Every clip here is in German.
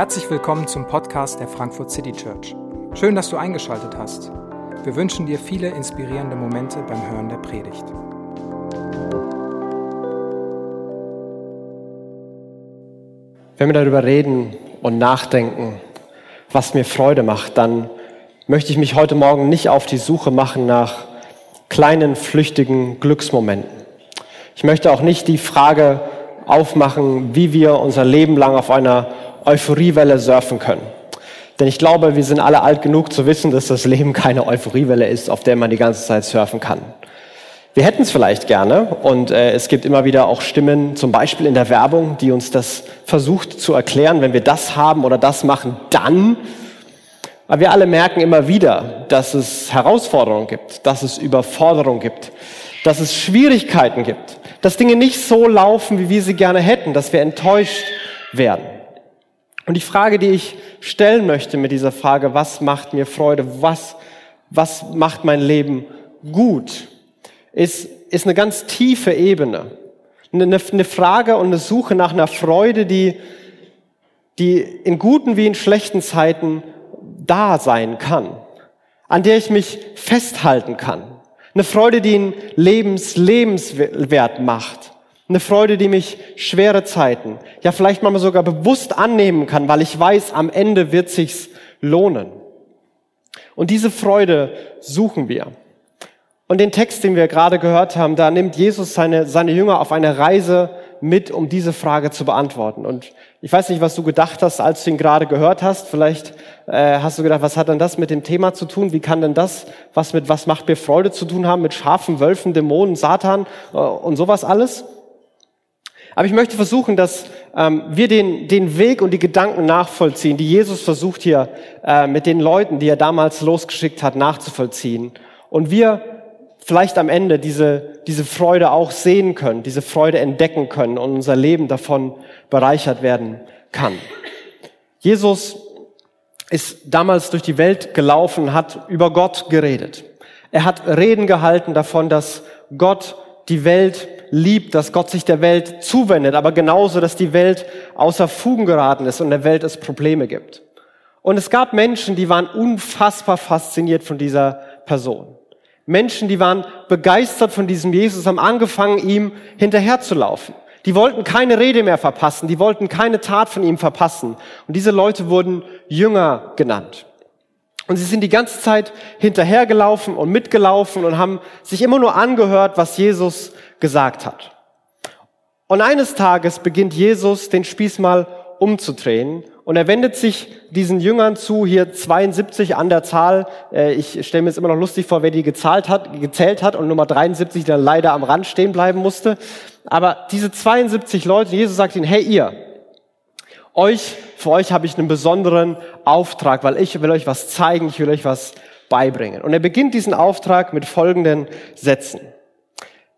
Herzlich willkommen zum Podcast der Frankfurt City Church. Schön, dass du eingeschaltet hast. Wir wünschen dir viele inspirierende Momente beim Hören der Predigt. Wenn wir darüber reden und nachdenken, was mir Freude macht, dann möchte ich mich heute Morgen nicht auf die Suche machen nach kleinen, flüchtigen Glücksmomenten. Ich möchte auch nicht die Frage aufmachen, wie wir unser Leben lang auf einer Euphoriewelle surfen können. Denn ich glaube, wir sind alle alt genug zu wissen, dass das Leben keine Euphoriewelle ist, auf der man die ganze Zeit surfen kann. Wir hätten es vielleicht gerne und äh, es gibt immer wieder auch Stimmen, zum Beispiel in der Werbung, die uns das versucht zu erklären, wenn wir das haben oder das machen, dann. Aber wir alle merken immer wieder, dass es Herausforderungen gibt, dass es Überforderungen gibt, dass es Schwierigkeiten gibt, dass Dinge nicht so laufen, wie wir sie gerne hätten, dass wir enttäuscht werden. Und die Frage, die ich stellen möchte mit dieser Frage, was macht mir Freude, was, was macht mein Leben gut, ist, ist eine ganz tiefe Ebene. Eine, eine Frage und eine Suche nach einer Freude, die, die in guten wie in schlechten Zeiten da sein kann, an der ich mich festhalten kann. Eine Freude, die einen Lebens, lebenswert macht. Eine Freude, die mich schwere Zeiten, ja vielleicht mal sogar bewusst annehmen kann, weil ich weiß, am Ende wird sich's lohnen. Und diese Freude suchen wir. Und den Text, den wir gerade gehört haben, da nimmt Jesus seine, seine Jünger auf eine Reise mit, um diese Frage zu beantworten. Und ich weiß nicht, was du gedacht hast, als du ihn gerade gehört hast. Vielleicht äh, hast du gedacht, was hat denn das mit dem Thema zu tun? Wie kann denn das, was mit was macht mir Freude zu tun haben, mit Schafen, Wölfen, Dämonen, Satan äh, und sowas alles? Aber ich möchte versuchen, dass ähm, wir den, den Weg und die Gedanken nachvollziehen, die Jesus versucht hier äh, mit den Leuten, die er damals losgeschickt hat, nachzuvollziehen. Und wir vielleicht am Ende diese, diese Freude auch sehen können, diese Freude entdecken können und unser Leben davon bereichert werden kann. Jesus ist damals durch die Welt gelaufen, hat über Gott geredet. Er hat Reden gehalten davon, dass Gott die Welt liebt, dass Gott sich der Welt zuwendet, aber genauso, dass die Welt außer Fugen geraten ist und der Welt es Probleme gibt. Und es gab Menschen, die waren unfassbar fasziniert von dieser Person. Menschen, die waren begeistert von diesem Jesus, haben angefangen, ihm hinterherzulaufen. Die wollten keine Rede mehr verpassen, die wollten keine Tat von ihm verpassen. Und diese Leute wurden Jünger genannt. Und sie sind die ganze Zeit hinterhergelaufen und mitgelaufen und haben sich immer nur angehört, was Jesus gesagt hat. Und eines Tages beginnt Jesus den Spieß mal umzudrehen und er wendet sich diesen Jüngern zu, hier 72 an der Zahl. Äh, ich stelle mir jetzt immer noch lustig vor, wer die gezahlt hat, gezählt hat und Nummer 73 dann leider am Rand stehen bleiben musste. Aber diese 72 Leute, Jesus sagt ihnen, hey ihr, euch, für euch habe ich einen besonderen Auftrag, weil ich will euch was zeigen, ich will euch was beibringen. Und er beginnt diesen Auftrag mit folgenden Sätzen.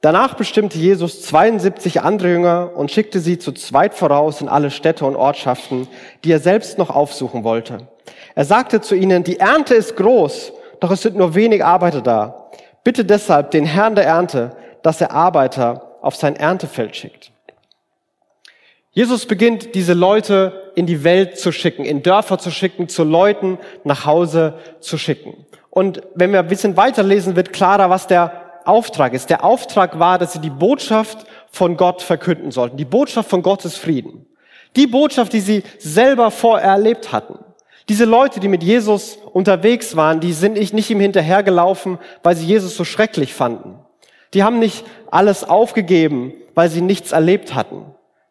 Danach bestimmte Jesus 72 andere Jünger und schickte sie zu zweit voraus in alle Städte und Ortschaften, die er selbst noch aufsuchen wollte. Er sagte zu ihnen, die Ernte ist groß, doch es sind nur wenig Arbeiter da. Bitte deshalb den Herrn der Ernte, dass er Arbeiter auf sein Erntefeld schickt. Jesus beginnt, diese Leute in die Welt zu schicken, in Dörfer zu schicken, zu Leuten nach Hause zu schicken. Und wenn wir ein bisschen weiterlesen, wird klarer, was der Auftrag ist. Der Auftrag war, dass sie die Botschaft von Gott verkünden sollten. Die Botschaft von Gottes Frieden. Die Botschaft, die sie selber vorher erlebt hatten. Diese Leute, die mit Jesus unterwegs waren, die sind nicht ihm hinterhergelaufen, weil sie Jesus so schrecklich fanden. Die haben nicht alles aufgegeben, weil sie nichts erlebt hatten.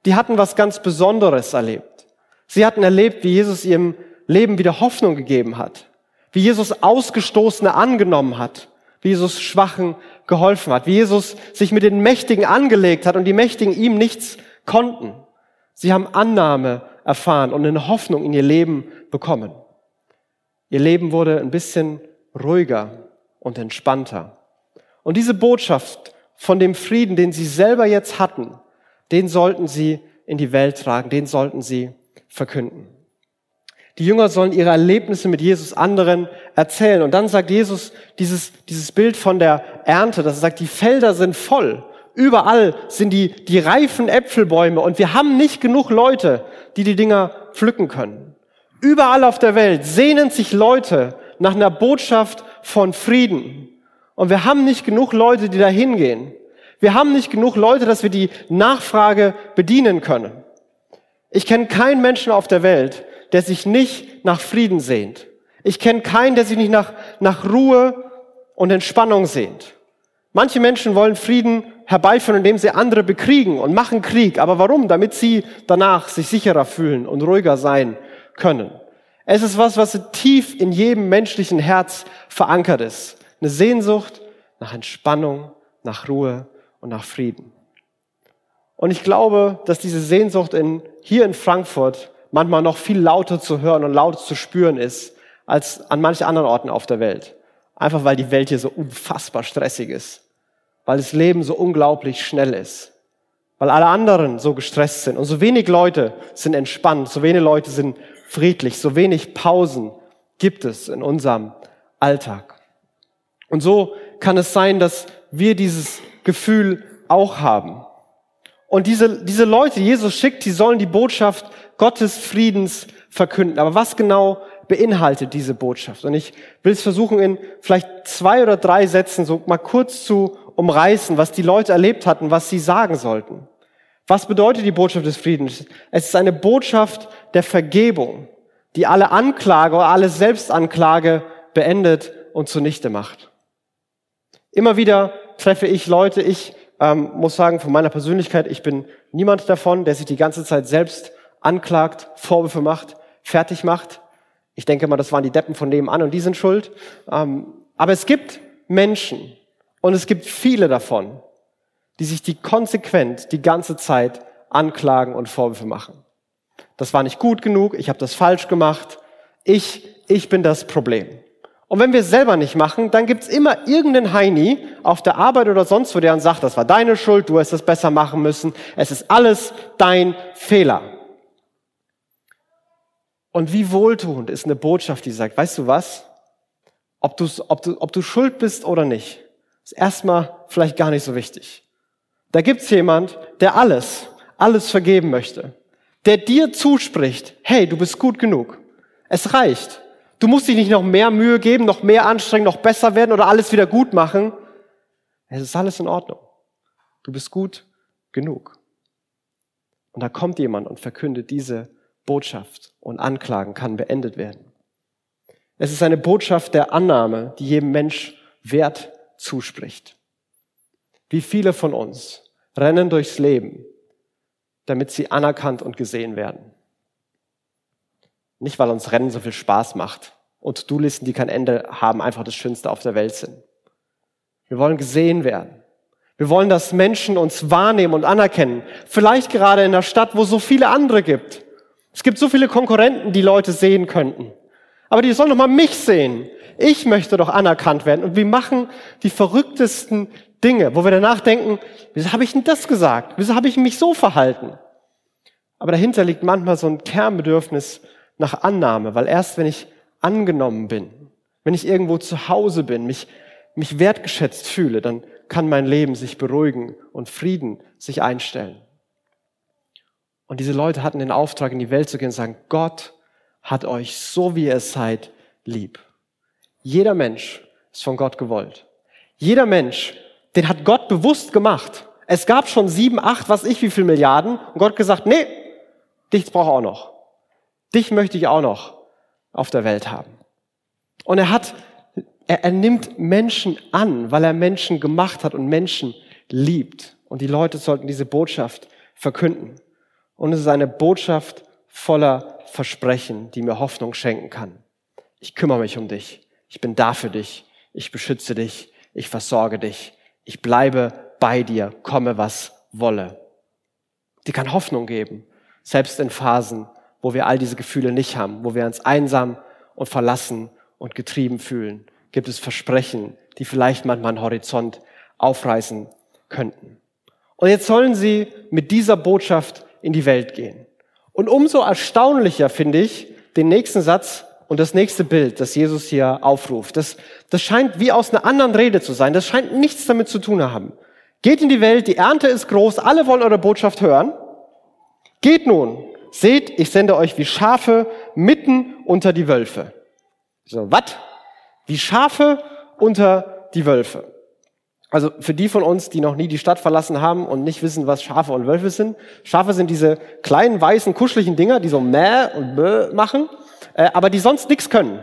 Die hatten was ganz Besonderes erlebt. Sie hatten erlebt, wie Jesus ihrem Leben wieder Hoffnung gegeben hat. Wie Jesus Ausgestoßene angenommen hat. Wie Jesus Schwachen geholfen hat, wie Jesus sich mit den Mächtigen angelegt hat und die Mächtigen ihm nichts konnten. Sie haben Annahme erfahren und eine Hoffnung in ihr Leben bekommen. Ihr Leben wurde ein bisschen ruhiger und entspannter. Und diese Botschaft von dem Frieden, den sie selber jetzt hatten, den sollten sie in die Welt tragen, den sollten sie verkünden. Die Jünger sollen ihre Erlebnisse mit Jesus anderen erzählen. Und dann sagt Jesus dieses, dieses Bild von der Ernte, dass er sagt, die Felder sind voll. Überall sind die, die reifen Äpfelbäume und wir haben nicht genug Leute, die die Dinger pflücken können. Überall auf der Welt sehnen sich Leute nach einer Botschaft von Frieden. Und wir haben nicht genug Leute, die da hingehen. Wir haben nicht genug Leute, dass wir die Nachfrage bedienen können. Ich kenne keinen Menschen auf der Welt, der sich nicht nach Frieden sehnt. Ich kenne keinen, der sich nicht nach, nach Ruhe und Entspannung sehnt. Manche Menschen wollen Frieden herbeiführen, indem sie andere bekriegen und machen Krieg. Aber warum? Damit sie danach sich sicherer fühlen und ruhiger sein können. Es ist was, was tief in jedem menschlichen Herz verankert ist. Eine Sehnsucht nach Entspannung, nach Ruhe und nach Frieden. Und ich glaube, dass diese Sehnsucht in, hier in Frankfurt manchmal noch viel lauter zu hören und lauter zu spüren ist, als an manchen anderen Orten auf der Welt. Einfach weil die Welt hier so unfassbar stressig ist. Weil das Leben so unglaublich schnell ist. Weil alle anderen so gestresst sind. Und so wenig Leute sind entspannt, so wenig Leute sind friedlich, so wenig Pausen gibt es in unserem Alltag. Und so kann es sein, dass wir dieses Gefühl auch haben. Und diese, diese Leute, Jesus schickt, die sollen die Botschaft Gottes Friedens verkünden. Aber was genau beinhaltet diese Botschaft? Und ich will es versuchen, in vielleicht zwei oder drei Sätzen so mal kurz zu umreißen, was die Leute erlebt hatten, was sie sagen sollten. Was bedeutet die Botschaft des Friedens? Es ist eine Botschaft der Vergebung, die alle Anklage oder alle Selbstanklage beendet und zunichte macht. Immer wieder treffe ich Leute, ich ähm, muss sagen, von meiner Persönlichkeit, ich bin niemand davon, der sich die ganze Zeit selbst anklagt, Vorwürfe macht, fertig macht. Ich denke mal, das waren die Deppen von nebenan und die sind schuld. Ähm, aber es gibt Menschen und es gibt viele davon, die sich die konsequent die ganze Zeit anklagen und Vorwürfe machen. Das war nicht gut genug, ich habe das falsch gemacht, ich, ich bin das Problem. Und wenn wir es selber nicht machen, dann gibt's immer irgendeinen Heini auf der Arbeit oder sonst wo, der dann sagt, das war deine Schuld, du hast es besser machen müssen, es ist alles dein Fehler. Und wie wohltuend ist eine Botschaft, die sagt, weißt du was? Ob du, ob du, ob du schuld bist oder nicht, ist erstmal vielleicht gar nicht so wichtig. Da gibt's jemand, der alles, alles vergeben möchte. Der dir zuspricht, hey, du bist gut genug. Es reicht. Du musst dich nicht noch mehr Mühe geben, noch mehr anstrengen, noch besser werden oder alles wieder gut machen. Es ist alles in Ordnung. Du bist gut genug. Und da kommt jemand und verkündet diese Botschaft und Anklagen kann beendet werden. Es ist eine Botschaft der Annahme, die jedem Mensch Wert zuspricht. Wie viele von uns rennen durchs Leben, damit sie anerkannt und gesehen werden. Nicht, weil uns Rennen so viel Spaß macht und To-Do-Listen, die kein Ende haben, einfach das Schönste auf der Welt sind. Wir wollen gesehen werden. Wir wollen, dass Menschen uns wahrnehmen und anerkennen. Vielleicht gerade in der Stadt, wo es so viele andere gibt. Es gibt so viele Konkurrenten, die Leute sehen könnten. Aber die sollen doch mal mich sehen. Ich möchte doch anerkannt werden. Und wir machen die verrücktesten Dinge, wo wir danach denken, wieso habe ich denn das gesagt? Wieso habe ich mich so verhalten? Aber dahinter liegt manchmal so ein Kernbedürfnis nach Annahme, weil erst wenn ich angenommen bin, wenn ich irgendwo zu Hause bin, mich, mich wertgeschätzt fühle, dann kann mein Leben sich beruhigen und Frieden sich einstellen. Und diese Leute hatten den Auftrag, in die Welt zu gehen und sagen, Gott hat euch so wie ihr seid lieb. Jeder Mensch ist von Gott gewollt. Jeder Mensch, den hat Gott bewusst gemacht. Es gab schon sieben, acht, was ich, wie viel Milliarden. Und Gott gesagt, nee, dich brauche auch noch. Dich möchte ich auch noch auf der Welt haben. Und er hat, er, er nimmt Menschen an, weil er Menschen gemacht hat und Menschen liebt. Und die Leute sollten diese Botschaft verkünden. Und es ist eine Botschaft voller Versprechen, die mir Hoffnung schenken kann. Ich kümmere mich um dich. Ich bin da für dich. Ich beschütze dich. Ich versorge dich. Ich bleibe bei dir, komme was wolle. Die kann Hoffnung geben, selbst in Phasen, wo wir all diese Gefühle nicht haben, wo wir uns einsam und verlassen und getrieben fühlen, gibt es Versprechen, die vielleicht manchmal einen Horizont aufreißen könnten. Und jetzt sollen sie mit dieser Botschaft in die Welt gehen. Und umso erstaunlicher finde ich den nächsten Satz und das nächste Bild, das Jesus hier aufruft. Das, das scheint wie aus einer anderen Rede zu sein. Das scheint nichts damit zu tun haben. Geht in die Welt, die Ernte ist groß, alle wollen eure Botschaft hören. Geht nun, Seht, ich sende euch wie Schafe mitten unter die Wölfe. So, was? Wie Schafe unter die Wölfe. Also für die von uns, die noch nie die Stadt verlassen haben und nicht wissen, was Schafe und Wölfe sind. Schafe sind diese kleinen, weißen, kuscheligen Dinger, die so mäh und bäh machen, äh, aber die sonst nichts können.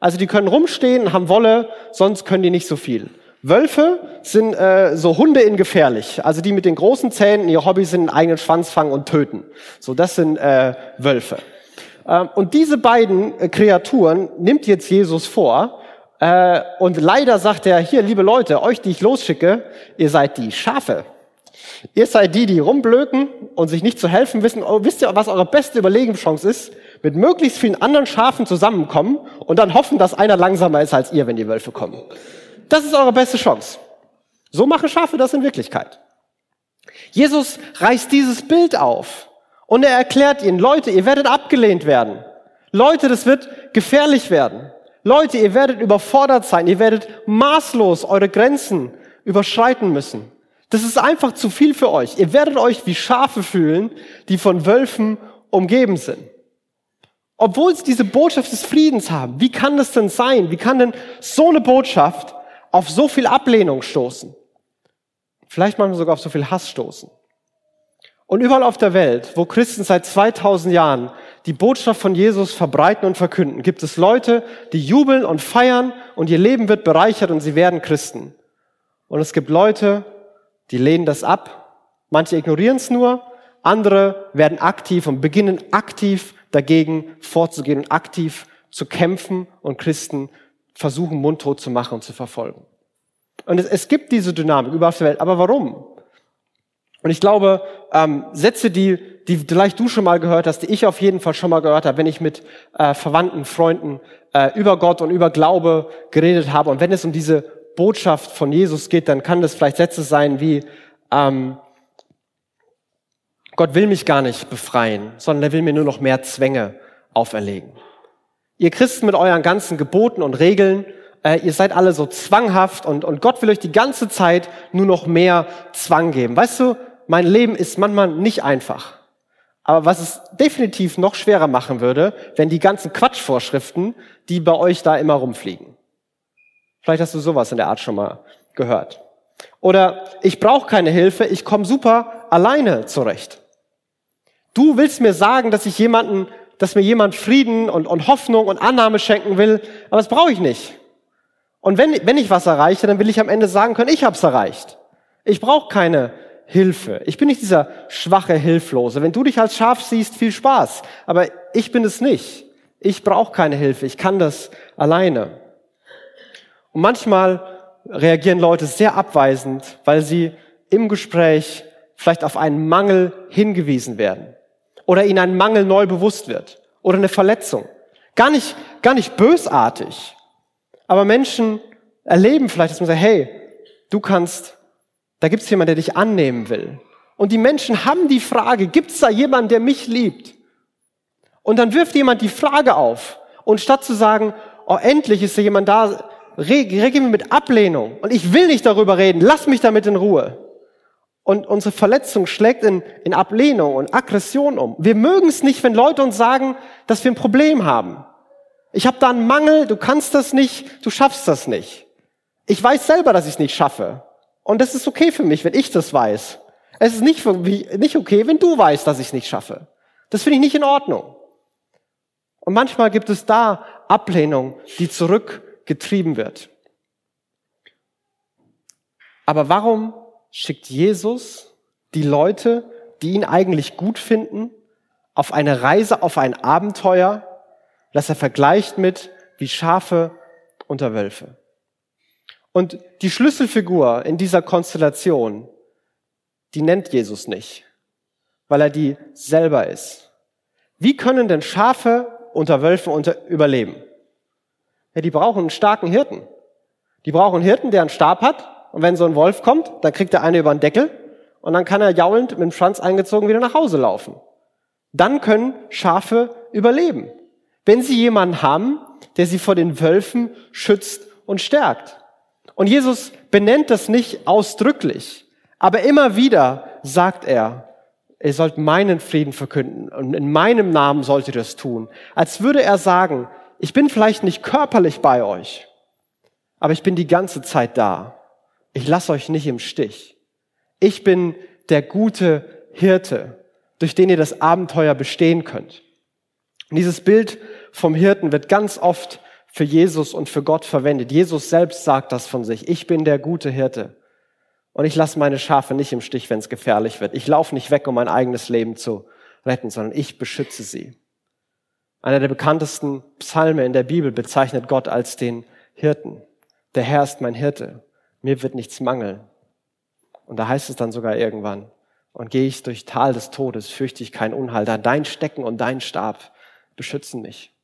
Also die können rumstehen, haben Wolle, sonst können die nicht so viel. Wölfe sind äh, so Hunde in gefährlich, also die mit den großen Zähnen, ihr Hobby sind einen eigenen Schwanz fangen und töten. So, das sind äh, Wölfe. Ähm, und diese beiden äh, Kreaturen nimmt jetzt Jesus vor äh, und leider sagt er, hier, liebe Leute, euch, die ich losschicke, ihr seid die Schafe. Ihr seid die, die rumblöken und sich nicht zu helfen wissen. Oh, wisst ihr, was eure beste Überlegenschance ist? Mit möglichst vielen anderen Schafen zusammenkommen und dann hoffen, dass einer langsamer ist als ihr, wenn die Wölfe kommen. Das ist eure beste Chance. So machen Schafe das in Wirklichkeit. Jesus reißt dieses Bild auf und er erklärt ihnen, Leute, ihr werdet abgelehnt werden. Leute, das wird gefährlich werden. Leute, ihr werdet überfordert sein, ihr werdet maßlos eure Grenzen überschreiten müssen. Das ist einfach zu viel für euch. Ihr werdet euch wie Schafe fühlen, die von Wölfen umgeben sind. Obwohl sie diese Botschaft des Friedens haben, wie kann das denn sein? Wie kann denn so eine Botschaft auf so viel Ablehnung stoßen? Vielleicht manchmal sogar auf so viel Hass stoßen. Und überall auf der Welt, wo Christen seit 2000 Jahren die Botschaft von Jesus verbreiten und verkünden, gibt es Leute, die jubeln und feiern und ihr Leben wird bereichert und sie werden Christen. Und es gibt Leute, die lehnen das ab. Manche ignorieren es nur, andere werden aktiv und beginnen aktiv dagegen vorzugehen und aktiv zu kämpfen und Christen versuchen, mundtot zu machen und zu verfolgen. Und es, es gibt diese Dynamik überall auf der Welt. Aber warum? Und ich glaube, ähm, Sätze, die, die vielleicht du schon mal gehört hast, die ich auf jeden Fall schon mal gehört habe, wenn ich mit äh, Verwandten, Freunden äh, über Gott und über Glaube geredet habe. Und wenn es um diese Botschaft von Jesus geht, dann kann das vielleicht Sätze sein wie, ähm, Gott will mich gar nicht befreien, sondern er will mir nur noch mehr Zwänge auferlegen. Ihr Christen mit euren ganzen Geboten und Regeln, äh, ihr seid alle so zwanghaft und, und Gott will euch die ganze Zeit nur noch mehr Zwang geben. Weißt du, mein Leben ist manchmal nicht einfach. Aber was es definitiv noch schwerer machen würde, wenn die ganzen Quatschvorschriften, die bei euch da immer rumfliegen. Vielleicht hast du sowas in der Art schon mal gehört. Oder ich brauche keine Hilfe, ich komme super alleine zurecht. Du willst mir sagen, dass ich jemanden, dass mir jemand Frieden und, und Hoffnung und Annahme schenken will, aber das brauche ich nicht. Und wenn, wenn ich was erreiche, dann will ich am Ende sagen können, ich habe es erreicht. Ich brauche keine Hilfe. Ich bin nicht dieser schwache Hilflose. Wenn du dich als Schaf siehst, viel Spaß. Aber ich bin es nicht. Ich brauche keine Hilfe. Ich kann das alleine. Und manchmal reagieren Leute sehr abweisend, weil sie im Gespräch vielleicht auf einen Mangel hingewiesen werden oder ihnen ein Mangel neu bewusst wird oder eine Verletzung. Gar nicht, gar nicht bösartig, aber Menschen erleben vielleicht, dass man sagt, hey, du kannst da gibt es jemanden, der dich annehmen will. Und die Menschen haben die Frage, gibt es da jemanden, der mich liebt? Und dann wirft jemand die Frage auf. Und statt zu sagen, oh, endlich ist da jemand da, reagieren wir mit Ablehnung. Und ich will nicht darüber reden, lass mich damit in Ruhe. Und unsere Verletzung schlägt in, in Ablehnung und Aggression um. Wir mögen es nicht, wenn Leute uns sagen, dass wir ein Problem haben. Ich habe da einen Mangel, du kannst das nicht, du schaffst das nicht. Ich weiß selber, dass ich es nicht schaffe. Und das ist okay für mich, wenn ich das weiß. Es ist nicht, nicht okay, wenn du weißt, dass ich es nicht schaffe. Das finde ich nicht in Ordnung. Und manchmal gibt es da Ablehnung, die zurückgetrieben wird. Aber warum schickt Jesus die Leute, die ihn eigentlich gut finden, auf eine Reise, auf ein Abenteuer, das er vergleicht mit wie Schafe unter Wölfe? Und die Schlüsselfigur in dieser Konstellation, die nennt Jesus nicht, weil er die selber ist. Wie können denn Schafe unter Wölfen unter überleben? Ja, die brauchen einen starken Hirten. Die brauchen einen Hirten, der einen Stab hat. Und wenn so ein Wolf kommt, dann kriegt der eine über den Deckel und dann kann er jaulend mit dem Schwanz eingezogen wieder nach Hause laufen. Dann können Schafe überleben. Wenn sie jemanden haben, der sie vor den Wölfen schützt und stärkt. Und Jesus benennt das nicht ausdrücklich, aber immer wieder sagt er, ihr sollt meinen Frieden verkünden und in meinem Namen sollt ihr das tun. Als würde er sagen, ich bin vielleicht nicht körperlich bei euch, aber ich bin die ganze Zeit da. Ich lasse euch nicht im Stich. Ich bin der gute Hirte, durch den ihr das Abenteuer bestehen könnt. Und dieses Bild vom Hirten wird ganz oft für Jesus und für Gott verwendet. Jesus selbst sagt das von sich. Ich bin der gute Hirte. Und ich lasse meine Schafe nicht im Stich, wenn es gefährlich wird. Ich laufe nicht weg, um mein eigenes Leben zu retten, sondern ich beschütze sie. Einer der bekanntesten Psalme in der Bibel bezeichnet Gott als den Hirten. Der Herr ist mein Hirte. Mir wird nichts mangeln. Und da heißt es dann sogar irgendwann, und gehe ich durch Tal des Todes, fürchte ich kein Unheil, da dein Stecken und dein Stab beschützen mich.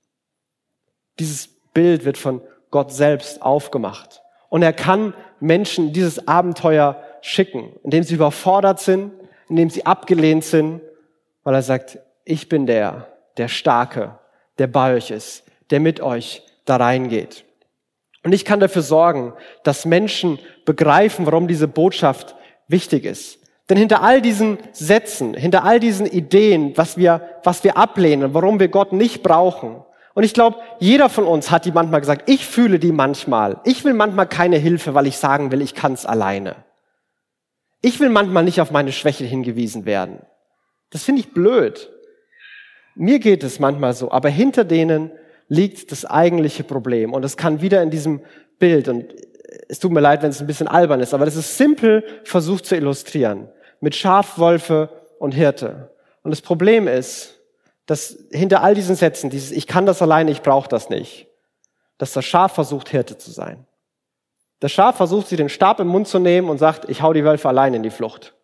Dieses Bild wird von Gott selbst aufgemacht. Und er kann Menschen dieses Abenteuer schicken, indem sie überfordert sind, indem sie abgelehnt sind, weil er sagt, ich bin der, der Starke, der bei euch ist, der mit euch da reingeht. Und ich kann dafür sorgen, dass Menschen begreifen, warum diese Botschaft wichtig ist. Denn hinter all diesen Sätzen, hinter all diesen Ideen, was wir, was wir ablehnen, warum wir Gott nicht brauchen, und ich glaube, jeder von uns hat die manchmal gesagt, ich fühle die manchmal. Ich will manchmal keine Hilfe, weil ich sagen will, ich kann es alleine. Ich will manchmal nicht auf meine Schwäche hingewiesen werden. Das finde ich blöd. Mir geht es manchmal so, aber hinter denen liegt das eigentliche Problem. Und es kann wieder in diesem Bild, und es tut mir leid, wenn es ein bisschen albern ist, aber das ist simpel versucht zu illustrieren. Mit Schaf, Wolfe und Hirte. Und das Problem ist, dass hinter all diesen Sätzen, dieses Ich kann das alleine, ich brauche das nicht, dass das Schaf versucht, Hirte zu sein. Das Schaf versucht, sie den Stab im Mund zu nehmen und sagt, ich hau die Wölfe alleine in die Flucht.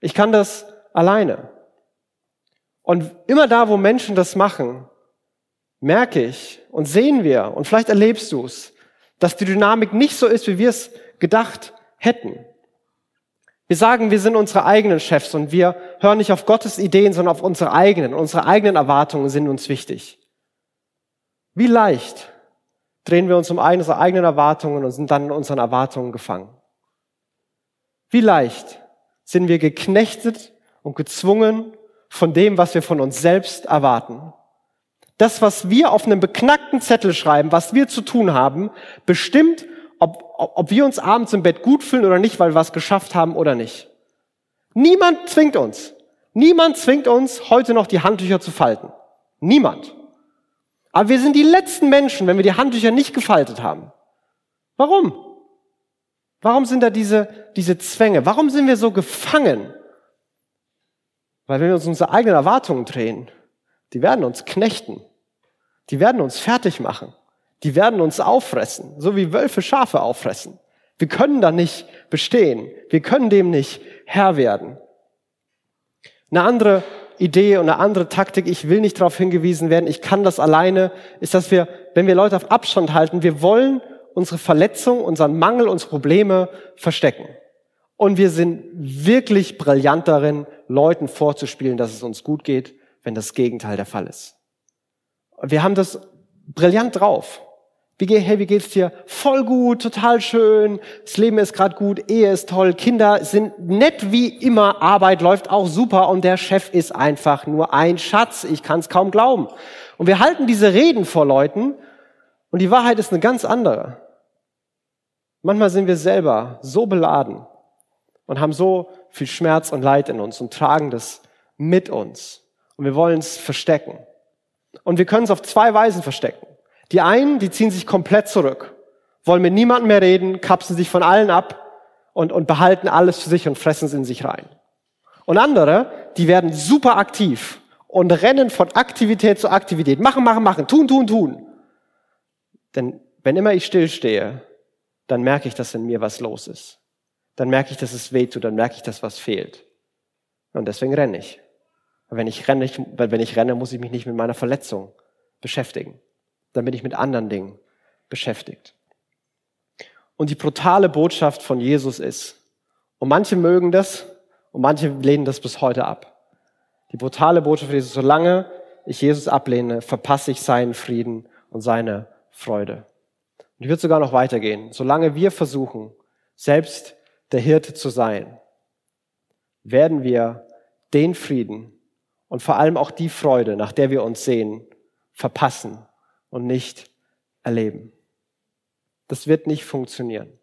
Ich kann das alleine. Und immer da, wo Menschen das machen, merke ich und sehen wir, und vielleicht erlebst du es, dass die Dynamik nicht so ist, wie wir es gedacht hätten. Wir sagen, wir sind unsere eigenen Chefs und wir hören nicht auf Gottes Ideen, sondern auf unsere eigenen. Unsere eigenen Erwartungen sind uns wichtig. Wie leicht drehen wir uns um unsere eigenen Erwartungen und sind dann in unseren Erwartungen gefangen. Wie leicht sind wir geknechtet und gezwungen von dem, was wir von uns selbst erwarten. Das, was wir auf einem beknackten Zettel schreiben, was wir zu tun haben, bestimmt, ob, ob wir uns abends im Bett gut fühlen oder nicht, weil wir was geschafft haben oder nicht. Niemand zwingt uns. Niemand zwingt uns, heute noch die Handtücher zu falten. Niemand. Aber wir sind die letzten Menschen, wenn wir die Handtücher nicht gefaltet haben. Warum? Warum sind da diese, diese Zwänge? Warum sind wir so gefangen? Weil wenn wir uns unsere eigenen Erwartungen drehen, die werden uns knechten. Die werden uns fertig machen. Die werden uns auffressen, so wie Wölfe Schafe auffressen. Wir können da nicht bestehen. Wir können dem nicht Herr werden. Eine andere Idee und eine andere Taktik, ich will nicht darauf hingewiesen werden, ich kann das alleine, ist, dass wir, wenn wir Leute auf Abstand halten, wir wollen unsere Verletzung, unseren Mangel, unsere Probleme verstecken. Und wir sind wirklich brillant darin, Leuten vorzuspielen, dass es uns gut geht, wenn das Gegenteil der Fall ist. Wir haben das brillant drauf. Wie, geht, hey, wie geht's dir? Voll gut, total schön, das Leben ist gerade gut, Ehe ist toll, Kinder sind nett wie immer, Arbeit läuft auch super und der Chef ist einfach nur ein Schatz, ich kann es kaum glauben. Und wir halten diese Reden vor Leuten und die Wahrheit ist eine ganz andere. Manchmal sind wir selber so beladen und haben so viel Schmerz und Leid in uns und tragen das mit uns. Und wir wollen es verstecken. Und wir können es auf zwei Weisen verstecken. Die einen, die ziehen sich komplett zurück, wollen mit niemandem mehr reden, kapsen sich von allen ab und, und behalten alles für sich und fressen es in sich rein. Und andere, die werden super aktiv und rennen von Aktivität zu Aktivität. Machen, machen, machen, tun, tun, tun. Denn wenn immer ich stillstehe, dann merke ich, dass in mir was los ist. Dann merke ich, dass es weh tut, dann merke ich, dass was fehlt. Und deswegen renne ich. Wenn ich renne, wenn ich renne, muss ich mich nicht mit meiner Verletzung beschäftigen. Dann bin ich mit anderen Dingen beschäftigt. Und die brutale Botschaft von Jesus ist, und manche mögen das, und manche lehnen das bis heute ab. Die brutale Botschaft von Jesus, solange ich Jesus ablehne, verpasse ich seinen Frieden und seine Freude. Und ich würde sogar noch weitergehen. Solange wir versuchen, selbst der Hirte zu sein, werden wir den Frieden und vor allem auch die Freude, nach der wir uns sehen, verpassen und nicht erleben. Das wird nicht funktionieren.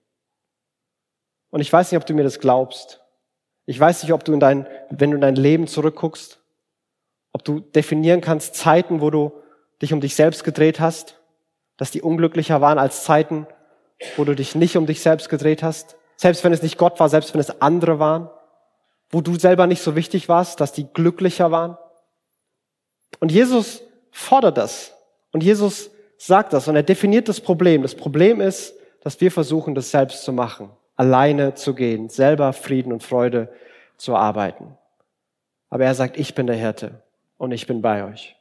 Und ich weiß nicht, ob du mir das glaubst. Ich weiß nicht, ob du in dein, wenn du in dein Leben zurückguckst, ob du definieren kannst Zeiten, wo du dich um dich selbst gedreht hast, dass die unglücklicher waren als Zeiten, wo du dich nicht um dich selbst gedreht hast. Selbst wenn es nicht Gott war, selbst wenn es andere waren, wo du selber nicht so wichtig warst, dass die glücklicher waren. Und Jesus fordert das. Und Jesus sagt das und er definiert das Problem. Das Problem ist, dass wir versuchen, das selbst zu machen, alleine zu gehen, selber Frieden und Freude zu erarbeiten. Aber er sagt, ich bin der Hirte und ich bin bei euch.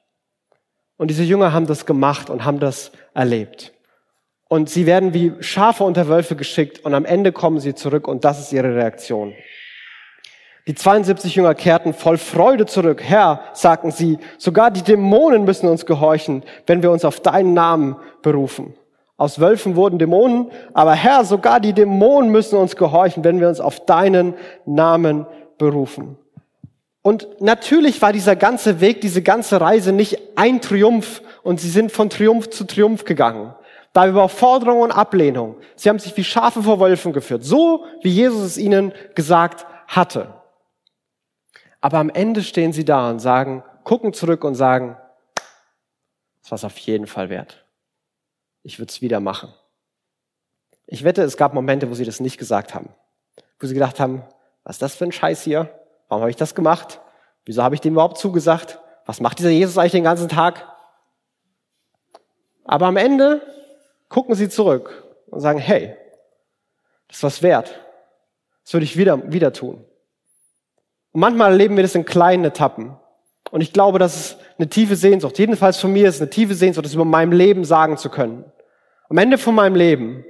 Und diese Jünger haben das gemacht und haben das erlebt. Und sie werden wie Schafe unter Wölfe geschickt und am Ende kommen sie zurück und das ist ihre Reaktion. Die 72 Jünger kehrten voll Freude zurück. Herr, sagten sie, sogar die Dämonen müssen uns gehorchen, wenn wir uns auf deinen Namen berufen. Aus Wölfen wurden Dämonen, aber Herr, sogar die Dämonen müssen uns gehorchen, wenn wir uns auf deinen Namen berufen. Und natürlich war dieser ganze Weg, diese ganze Reise nicht ein Triumph und sie sind von Triumph zu Triumph gegangen. Da Überforderung und Ablehnung. Sie haben sich wie Schafe vor Wölfen geführt, so wie Jesus es ihnen gesagt hatte. Aber am Ende stehen sie da und sagen, gucken zurück und sagen, das war es auf jeden Fall wert. Ich würde es wieder machen. Ich wette, es gab Momente, wo sie das nicht gesagt haben. Wo sie gedacht haben, was ist das für ein Scheiß hier? Warum habe ich das gemacht? Wieso habe ich dem überhaupt zugesagt? Was macht dieser Jesus eigentlich den ganzen Tag? Aber am Ende gucken sie zurück und sagen, hey, das was wert. Das würde ich wieder, wieder tun. Und manchmal erleben wir das in kleinen Etappen. Und ich glaube, das ist eine tiefe Sehnsucht. Jedenfalls von mir ist eine tiefe Sehnsucht, das über meinem Leben sagen zu können. Am Ende von meinem Leben,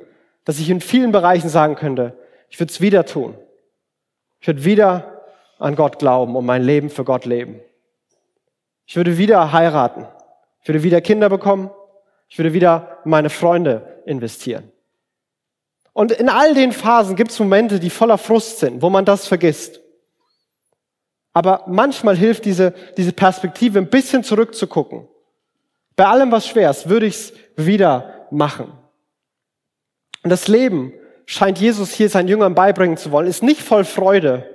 dass ich in vielen Bereichen sagen könnte, ich würde es wieder tun. Ich würde wieder an Gott glauben und mein Leben für Gott leben. Ich würde wieder heiraten. Ich würde wieder Kinder bekommen. Ich würde wieder meine Freunde investieren. Und in all den Phasen gibt es Momente, die voller Frust sind, wo man das vergisst. Aber manchmal hilft diese, diese Perspektive, ein bisschen zurückzugucken. Bei allem, was schwer ist, würde ich es wieder machen. Und das Leben, scheint Jesus hier seinen Jüngern beibringen zu wollen, ist nicht voll Freude,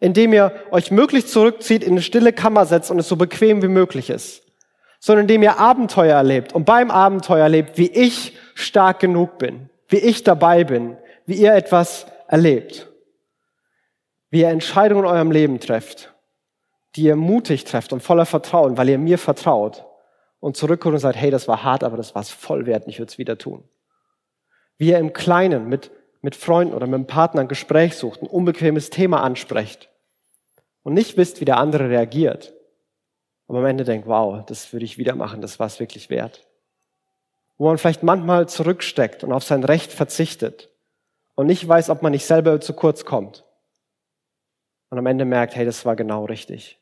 indem ihr euch möglichst zurückzieht, in eine stille Kammer setzt und es so bequem wie möglich ist, sondern indem ihr Abenteuer erlebt und beim Abenteuer erlebt, wie ich stark genug bin, wie ich dabei bin, wie ihr etwas erlebt, wie ihr Entscheidungen in eurem Leben trefft, die ihr mutig trefft und voller Vertrauen, weil ihr mir vertraut und zurückkommt und sagt, hey, das war hart, aber das war es voll wert, ich würde es wieder tun. Wie ihr im Kleinen mit mit Freunden oder mit einem Partner ein Gespräch sucht, ein unbequemes Thema ansprecht und nicht wisst, wie der andere reagiert, aber am Ende denkt, wow, das würde ich wieder machen, das war es wirklich wert. Wo man vielleicht manchmal zurücksteckt und auf sein Recht verzichtet und nicht weiß, ob man nicht selber zu kurz kommt. Und am Ende merkt, hey, das war genau richtig.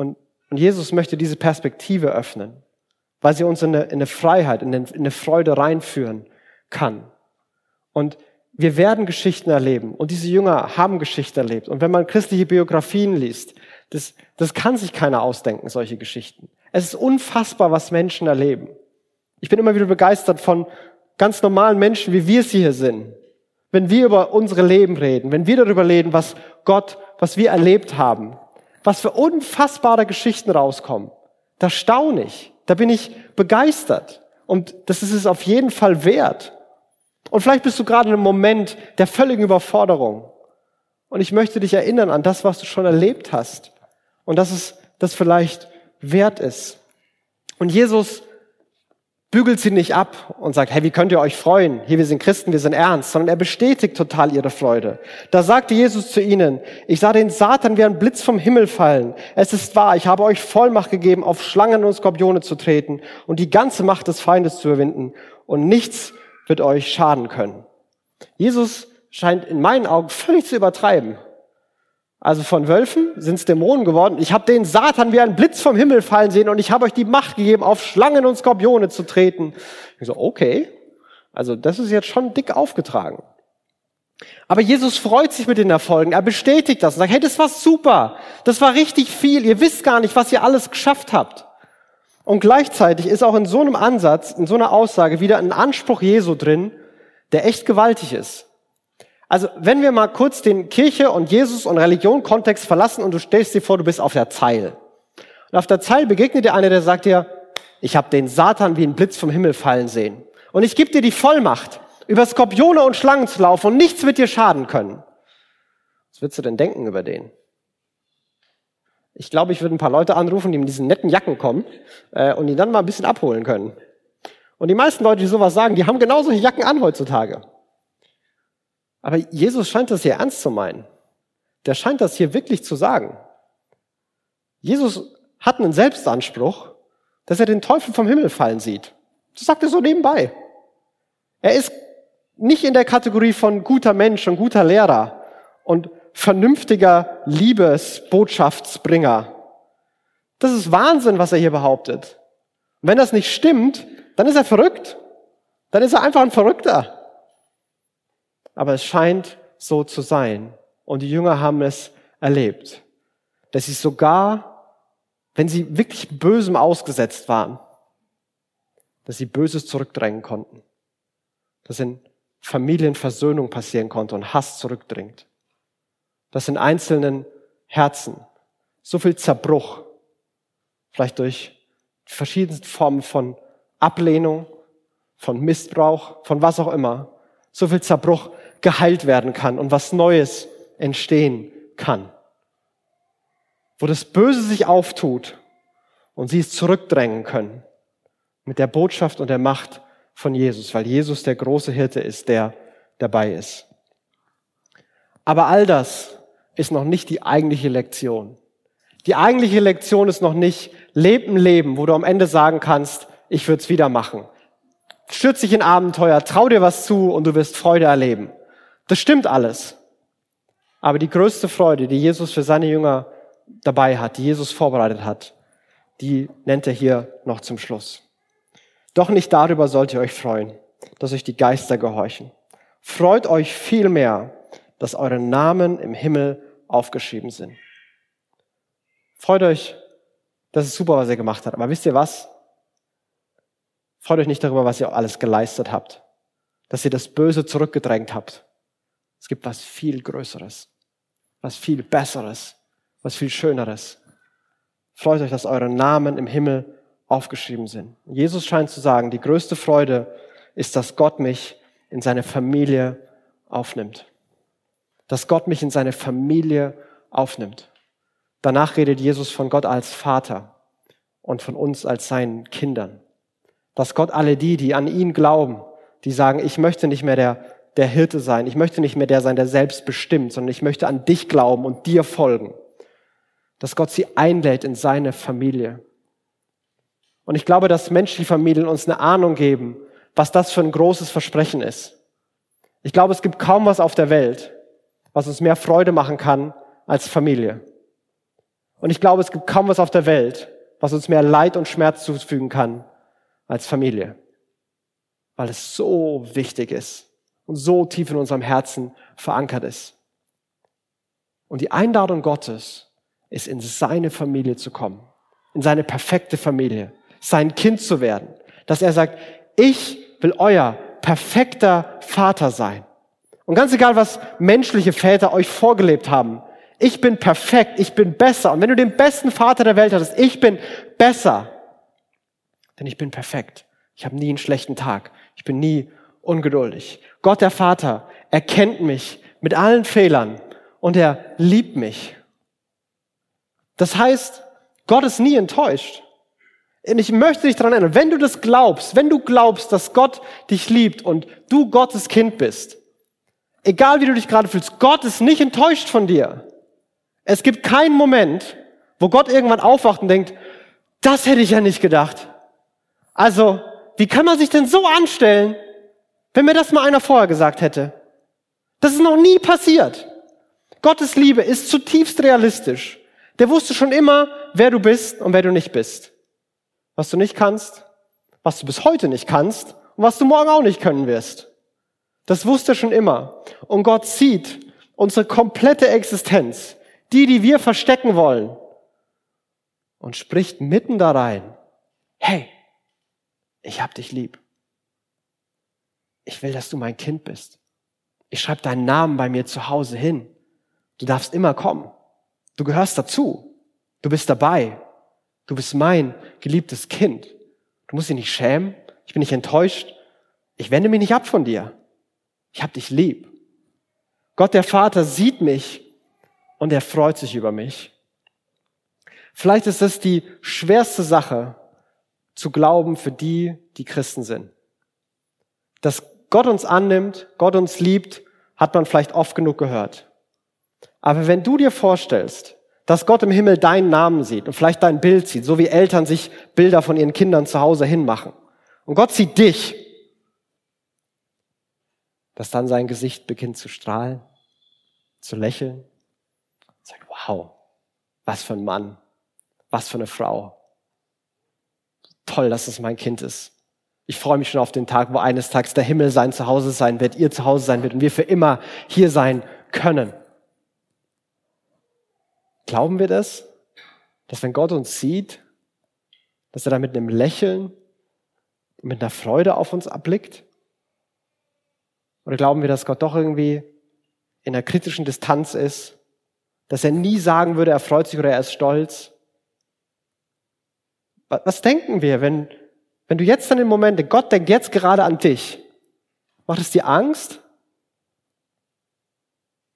Und, und Jesus möchte diese Perspektive öffnen, weil sie uns in eine, in eine Freiheit, in eine, in eine Freude reinführen kann. Und wir werden Geschichten erleben. Und diese Jünger haben Geschichten erlebt. Und wenn man christliche Biografien liest, das, das kann sich keiner ausdenken, solche Geschichten. Es ist unfassbar, was Menschen erleben. Ich bin immer wieder begeistert von ganz normalen Menschen, wie wir sie hier sind. Wenn wir über unsere Leben reden, wenn wir darüber reden, was Gott, was wir erlebt haben, was für unfassbare Geschichten rauskommen, da staune ich, da bin ich begeistert. Und das ist es auf jeden Fall wert. Und vielleicht bist du gerade in einem Moment der völligen Überforderung. Und ich möchte dich erinnern an das, was du schon erlebt hast. Und dass es das vielleicht wert ist. Und Jesus bügelt sie nicht ab und sagt, hey, wie könnt ihr euch freuen? Hier, wir sind Christen, wir sind ernst, sondern er bestätigt total ihre Freude. Da sagte Jesus zu ihnen, ich sah den Satan wie ein Blitz vom Himmel fallen. Es ist wahr, ich habe euch Vollmacht gegeben, auf Schlangen und Skorpione zu treten und die ganze Macht des Feindes zu überwinden. Und nichts wird euch schaden können. Jesus scheint in meinen Augen völlig zu übertreiben. Also von Wölfen sind es Dämonen geworden. Ich habe den Satan wie ein Blitz vom Himmel fallen sehen und ich habe euch die Macht gegeben, auf Schlangen und Skorpione zu treten. Ich so, okay, also das ist jetzt schon dick aufgetragen. Aber Jesus freut sich mit den Erfolgen. Er bestätigt das und sagt, hey, das war super. Das war richtig viel. Ihr wisst gar nicht, was ihr alles geschafft habt. Und gleichzeitig ist auch in so einem Ansatz, in so einer Aussage wieder ein Anspruch Jesu drin, der echt gewaltig ist. Also, wenn wir mal kurz den Kirche und Jesus und Religion Kontext verlassen und du stellst dir vor, du bist auf der Zeil. Und auf der Zeil begegnet dir einer, der sagt dir, ich habe den Satan wie ein Blitz vom Himmel fallen sehen. Und ich gebe dir die Vollmacht, über Skorpione und Schlangen zu laufen und nichts wird dir schaden können. Was würdest du denn denken über den? Ich glaube, ich würde ein paar Leute anrufen, die mit diesen netten Jacken kommen äh, und die dann mal ein bisschen abholen können. Und die meisten Leute, die sowas sagen, die haben genau solche Jacken an heutzutage. Aber Jesus scheint das hier ernst zu meinen. Der scheint das hier wirklich zu sagen. Jesus hat einen Selbstanspruch, dass er den Teufel vom Himmel fallen sieht. Das sagt er so nebenbei. Er ist nicht in der Kategorie von guter Mensch und guter Lehrer und vernünftiger Liebesbotschaftsbringer. Das ist Wahnsinn, was er hier behauptet. Und wenn das nicht stimmt, dann ist er verrückt. Dann ist er einfach ein Verrückter. Aber es scheint so zu sein. Und die Jünger haben es erlebt, dass sie sogar, wenn sie wirklich Bösem ausgesetzt waren, dass sie Böses zurückdrängen konnten. Dass in Familien Versöhnung passieren konnte und Hass zurückdringt. Dass in einzelnen Herzen so viel Zerbruch, vielleicht durch verschiedenste Formen von Ablehnung, von Missbrauch, von was auch immer, so viel Zerbruch geheilt werden kann und was Neues entstehen kann. Wo das Böse sich auftut und sie es zurückdrängen können mit der Botschaft und der Macht von Jesus, weil Jesus der große Hirte ist, der dabei ist. Aber all das ist noch nicht die eigentliche Lektion. Die eigentliche Lektion ist noch nicht, leb ein Leben, wo du am Ende sagen kannst, ich würde es wieder machen. Stürz dich in Abenteuer, trau dir was zu und du wirst Freude erleben. Das stimmt alles. Aber die größte Freude, die Jesus für seine Jünger dabei hat, die Jesus vorbereitet hat, die nennt er hier noch zum Schluss. Doch nicht darüber sollt ihr euch freuen, dass euch die Geister gehorchen. Freut euch vielmehr, dass eure Namen im Himmel aufgeschrieben sind. Freut euch, das ist super, was ihr gemacht habt. Aber wisst ihr was? Freut euch nicht darüber, was ihr alles geleistet habt. Dass ihr das Böse zurückgedrängt habt. Es gibt was viel Größeres, was viel Besseres, was viel Schöneres. Freut euch, dass eure Namen im Himmel aufgeschrieben sind. Jesus scheint zu sagen, die größte Freude ist, dass Gott mich in seine Familie aufnimmt. Dass Gott mich in seine Familie aufnimmt. Danach redet Jesus von Gott als Vater und von uns als seinen Kindern. Dass Gott alle die, die an ihn glauben, die sagen, ich möchte nicht mehr der der Hirte sein. Ich möchte nicht mehr der sein, der selbst bestimmt, sondern ich möchte an dich glauben und dir folgen. Dass Gott sie einlädt in seine Familie. Und ich glaube, dass menschliche Familien uns eine Ahnung geben, was das für ein großes Versprechen ist. Ich glaube, es gibt kaum was auf der Welt, was uns mehr Freude machen kann als Familie. Und ich glaube, es gibt kaum was auf der Welt, was uns mehr Leid und Schmerz zufügen kann als Familie. Weil es so wichtig ist und so tief in unserem Herzen verankert ist. Und die Einladung Gottes ist, in seine Familie zu kommen, in seine perfekte Familie, sein Kind zu werden, dass er sagt, ich will euer perfekter Vater sein. Und ganz egal, was menschliche Väter euch vorgelebt haben, ich bin perfekt, ich bin besser. Und wenn du den besten Vater der Welt hattest, ich bin besser, denn ich bin perfekt. Ich habe nie einen schlechten Tag. Ich bin nie ungeduldig. Gott der Vater erkennt mich mit allen Fehlern und er liebt mich. Das heißt, Gott ist nie enttäuscht. Und ich möchte dich daran erinnern, wenn du das glaubst, wenn du glaubst, dass Gott dich liebt und du Gottes Kind bist, egal wie du dich gerade fühlst, Gott ist nicht enttäuscht von dir. Es gibt keinen Moment, wo Gott irgendwann aufwacht und denkt, das hätte ich ja nicht gedacht. Also, wie kann man sich denn so anstellen, wenn mir das mal einer vorher gesagt hätte. Das ist noch nie passiert. Gottes Liebe ist zutiefst realistisch. Der wusste schon immer, wer du bist und wer du nicht bist. Was du nicht kannst, was du bis heute nicht kannst und was du morgen auch nicht können wirst. Das wusste er schon immer. Und Gott sieht unsere komplette Existenz, die, die wir verstecken wollen, und spricht mitten da rein, hey, ich hab dich lieb. Ich will, dass du mein Kind bist. Ich schreibe deinen Namen bei mir zu Hause hin. Du darfst immer kommen. Du gehörst dazu. Du bist dabei. Du bist mein geliebtes Kind. Du musst dich nicht schämen. Ich bin nicht enttäuscht. Ich wende mich nicht ab von dir. Ich hab dich lieb. Gott der Vater sieht mich und er freut sich über mich. Vielleicht ist das die schwerste Sache zu glauben für die, die Christen sind. Dass Gott uns annimmt, Gott uns liebt, hat man vielleicht oft genug gehört. Aber wenn du dir vorstellst, dass Gott im Himmel deinen Namen sieht und vielleicht dein Bild sieht, so wie Eltern sich Bilder von ihren Kindern zu Hause hinmachen, und Gott sieht dich, dass dann sein Gesicht beginnt zu strahlen, zu lächeln, und sagt, wow, was für ein Mann, was für eine Frau. Toll, dass es mein Kind ist. Ich freue mich schon auf den Tag, wo eines Tages der Himmel sein Zuhause sein wird, ihr Zuhause sein wird und wir für immer hier sein können. Glauben wir das? Dass wenn Gott uns sieht, dass er da mit einem Lächeln, mit einer Freude auf uns erblickt? Oder glauben wir, dass Gott doch irgendwie in einer kritischen Distanz ist, dass er nie sagen würde, er freut sich oder er ist stolz? Was denken wir, wenn, wenn du jetzt dann im Moment, Gott denkt jetzt gerade an dich, macht es dir Angst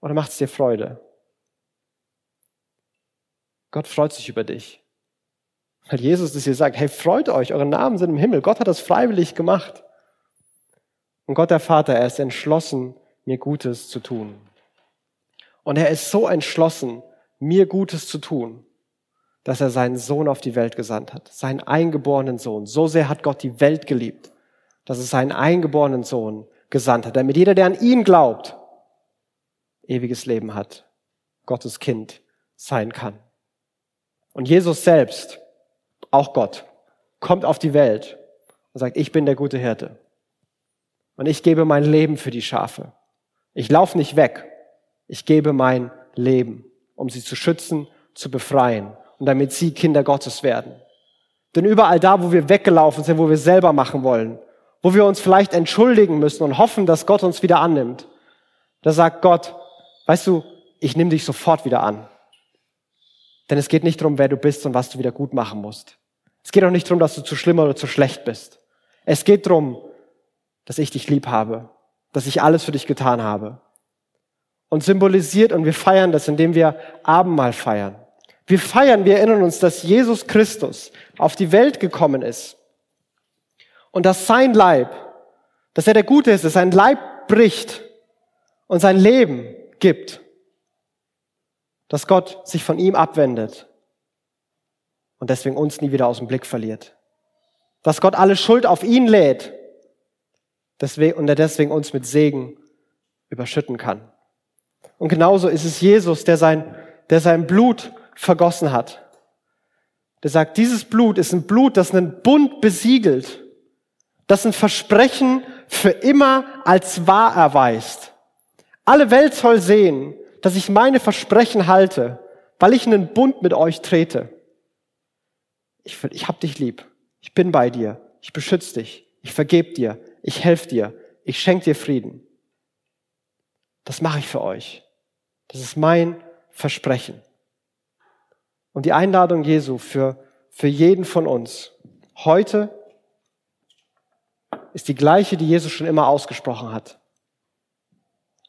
oder macht es dir Freude? Gott freut sich über dich. Weil Jesus das hier sagt, hey, freut euch, eure Namen sind im Himmel. Gott hat das freiwillig gemacht. Und Gott der Vater, er ist entschlossen, mir Gutes zu tun. Und er ist so entschlossen, mir Gutes zu tun, dass er seinen Sohn auf die Welt gesandt hat, seinen eingeborenen Sohn. So sehr hat Gott die Welt geliebt, dass er seinen eingeborenen Sohn gesandt hat, damit jeder, der an ihn glaubt, ewiges Leben hat, Gottes Kind sein kann. Und Jesus selbst, auch Gott, kommt auf die Welt und sagt, ich bin der gute Hirte. Und ich gebe mein Leben für die Schafe. Ich laufe nicht weg. Ich gebe mein Leben, um sie zu schützen, zu befreien und damit sie Kinder Gottes werden. Denn überall da, wo wir weggelaufen sind, wo wir selber machen wollen, wo wir uns vielleicht entschuldigen müssen und hoffen, dass Gott uns wieder annimmt, da sagt Gott, weißt du, ich nehme dich sofort wieder an. Denn es geht nicht darum, wer du bist und was du wieder gut machen musst. Es geht auch nicht darum, dass du zu schlimm oder zu schlecht bist. Es geht darum, dass ich dich lieb habe, dass ich alles für dich getan habe. Und symbolisiert, und wir feiern das, indem wir Abendmahl feiern. Wir feiern, wir erinnern uns, dass Jesus Christus auf die Welt gekommen ist und dass sein Leib, dass er der Gute ist, dass sein Leib bricht und sein Leben gibt, dass Gott sich von ihm abwendet und deswegen uns nie wieder aus dem Blick verliert. Dass Gott alle Schuld auf ihn lädt und er deswegen uns mit Segen überschütten kann. Und genauso ist es Jesus, der sein, der sein Blut vergossen hat. Der sagt, dieses Blut ist ein Blut, das einen Bund besiegelt, das ein Versprechen für immer als wahr erweist. Alle Welt soll sehen, dass ich meine Versprechen halte, weil ich einen Bund mit euch trete. Ich, ich hab dich lieb. Ich bin bei dir. Ich beschütze dich. Ich vergeb dir. Ich helfe dir. Ich schenke dir Frieden. Das mache ich für euch. Das ist mein Versprechen. Und die Einladung Jesu für, für jeden von uns heute ist die gleiche, die Jesus schon immer ausgesprochen hat.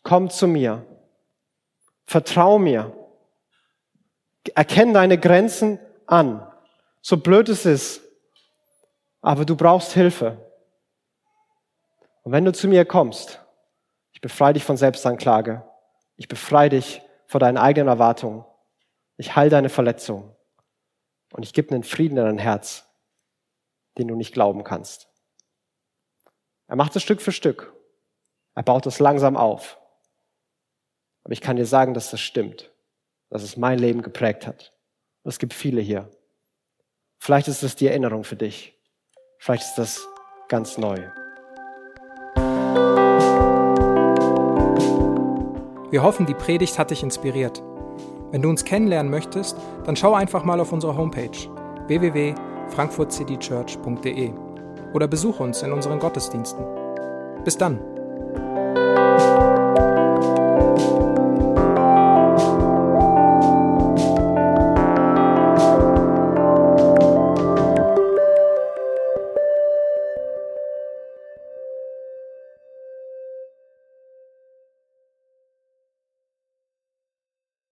Komm zu mir. Vertrau mir. Erkenn deine Grenzen an. So blöd es ist. Aber du brauchst Hilfe. Und wenn du zu mir kommst, ich befreie dich von Selbstanklage. Ich befreie dich vor deinen eigenen Erwartungen. Ich heile deine Verletzung und ich gebe einen Frieden in dein Herz, den du nicht glauben kannst. Er macht es Stück für Stück. Er baut es langsam auf. Aber ich kann dir sagen, dass das stimmt, dass es mein Leben geprägt hat. Und es gibt viele hier. Vielleicht ist es die Erinnerung für dich. Vielleicht ist das ganz neu. Wir hoffen, die Predigt hat dich inspiriert. Wenn du uns kennenlernen möchtest, dann schau einfach mal auf unsere Homepage www.frankfurtcitychurch.de oder besuche uns in unseren Gottesdiensten. Bis dann!